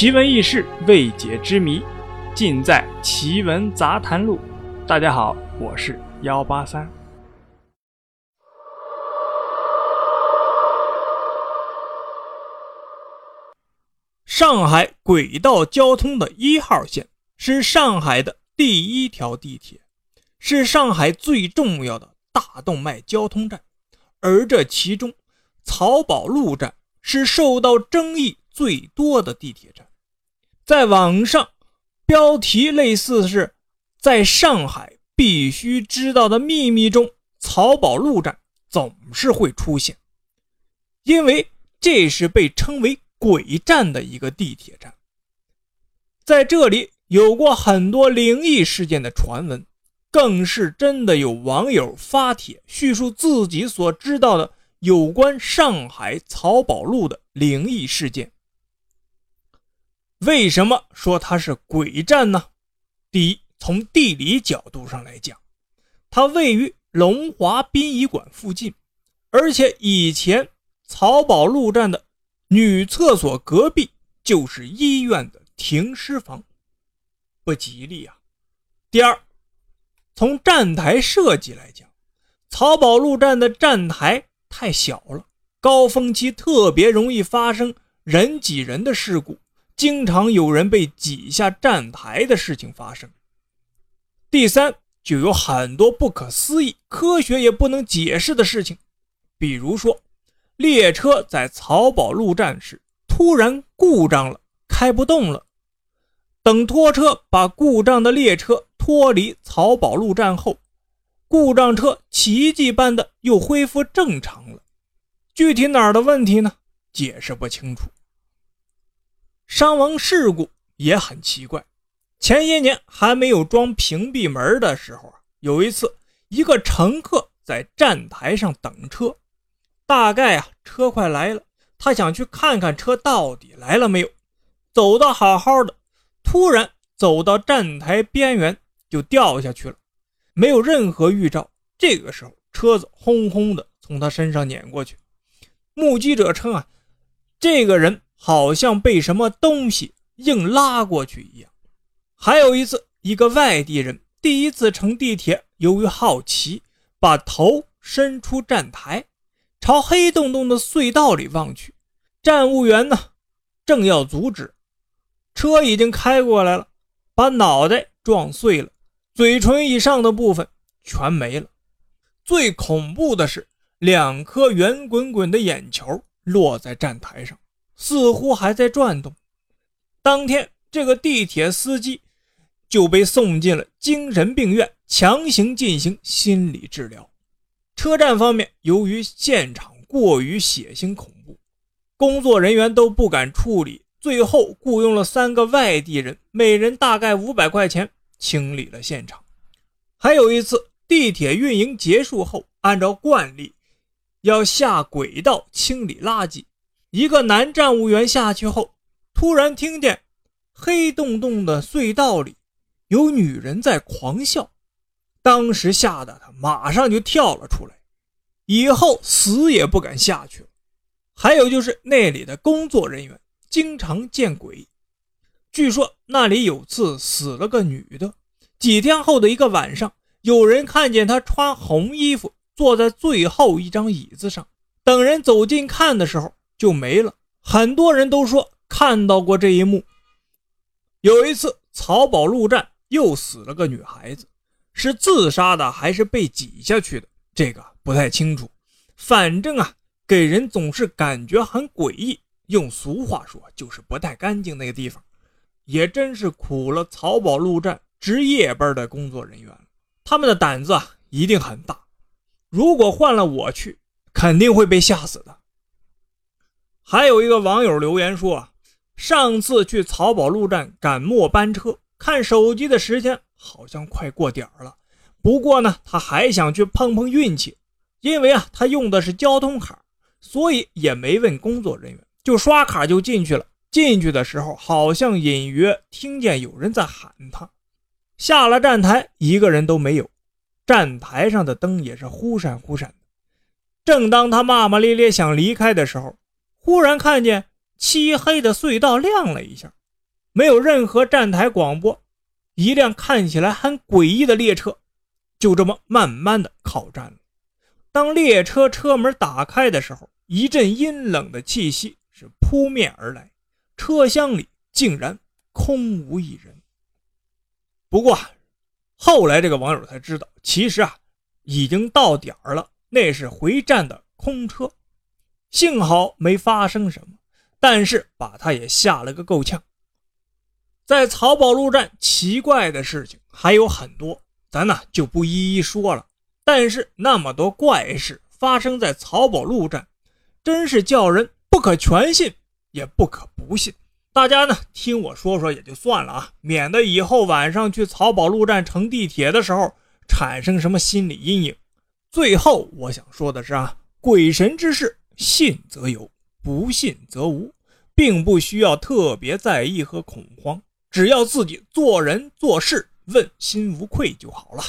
奇闻异事、未解之谜，尽在《奇闻杂谈录》。大家好，我是幺八三。上海轨道交通的一号线是上海的第一条地铁，是上海最重要的大动脉交通站，而这其中，漕宝路站是受到争议。最多的地铁站，在网上标题类似是“在上海必须知道的秘密”中，漕宝路站总是会出现，因为这是被称为“鬼站”的一个地铁站，在这里有过很多灵异事件的传闻，更是真的有网友发帖叙述自己所知道的有关上海漕宝路的灵异事件。为什么说它是鬼站呢？第一，从地理角度上来讲，它位于龙华殡仪馆附近，而且以前漕宝路站的女厕所隔壁就是医院的停尸房，不吉利啊。第二，从站台设计来讲，漕宝路站的站台太小了，高峰期特别容易发生人挤人的事故。经常有人被挤下站台的事情发生。第三，就有很多不可思议、科学也不能解释的事情，比如说，列车在漕宝路站时突然故障了，开不动了。等拖车把故障的列车脱离漕宝路站后，故障车奇迹般的又恢复正常了。具体哪儿的问题呢？解释不清楚。伤亡事故也很奇怪。前些年还没有装屏蔽门的时候啊，有一次，一个乘客在站台上等车，大概啊车快来了，他想去看看车到底来了没有。走到好好的，突然走到站台边缘就掉下去了，没有任何预兆。这个时候，车子轰轰的从他身上碾过去。目击者称啊，这个人。好像被什么东西硬拉过去一样。还有一次，一个外地人第一次乘地铁，由于好奇，把头伸出站台，朝黑洞洞的隧道里望去。站务员呢，正要阻止，车已经开过来了，把脑袋撞碎了，嘴唇以上的部分全没了。最恐怖的是，两颗圆滚滚的眼球落在站台上。似乎还在转动。当天，这个地铁司机就被送进了精神病院，强行进行心理治疗。车站方面，由于现场过于血腥恐怖，工作人员都不敢处理，最后雇佣了三个外地人，每人大概五百块钱清理了现场。还有一次，地铁运营结束后，按照惯例要下轨道清理垃圾。一个男站务员下去后，突然听见黑洞洞的隧道里有女人在狂笑，当时吓得他马上就跳了出来，以后死也不敢下去了。还有就是那里的工作人员经常见鬼，据说那里有次死了个女的，几天后的一个晚上，有人看见她穿红衣服坐在最后一张椅子上，等人走近看的时候。就没了。很多人都说看到过这一幕。有一次，漕宝路站又死了个女孩子，是自杀的还是被挤下去的？这个不太清楚。反正啊，给人总是感觉很诡异。用俗话说，就是不太干净那个地方。也真是苦了漕宝路站值夜班的工作人员了，他们的胆子啊一定很大。如果换了我去，肯定会被吓死的。还有一个网友留言说：“啊，上次去漕宝路站赶末班车，看手机的时间好像快过点儿了。不过呢，他还想去碰碰运气，因为啊，他用的是交通卡，所以也没问工作人员，就刷卡就进去了。进去的时候，好像隐约听见有人在喊他。下了站台，一个人都没有，站台上的灯也是忽闪忽闪的。正当他骂骂咧咧想离开的时候，”忽然看见漆黑的隧道亮了一下，没有任何站台广播，一辆看起来很诡异的列车就这么慢慢的靠站了。当列车车门打开的时候，一阵阴冷的气息是扑面而来，车厢里竟然空无一人。不过，后来这个网友才知道，其实啊，已经到点儿了，那是回站的空车。幸好没发生什么，但是把他也吓了个够呛。在漕宝路站，奇怪的事情还有很多，咱呢就不一一说了。但是那么多怪事发生在漕宝路站，真是叫人不可全信，也不可不信。大家呢听我说说也就算了啊，免得以后晚上去漕宝路站乘地铁的时候产生什么心理阴影。最后我想说的是啊，鬼神之事。信则有，不信则无，并不需要特别在意和恐慌，只要自己做人做事问心无愧就好了。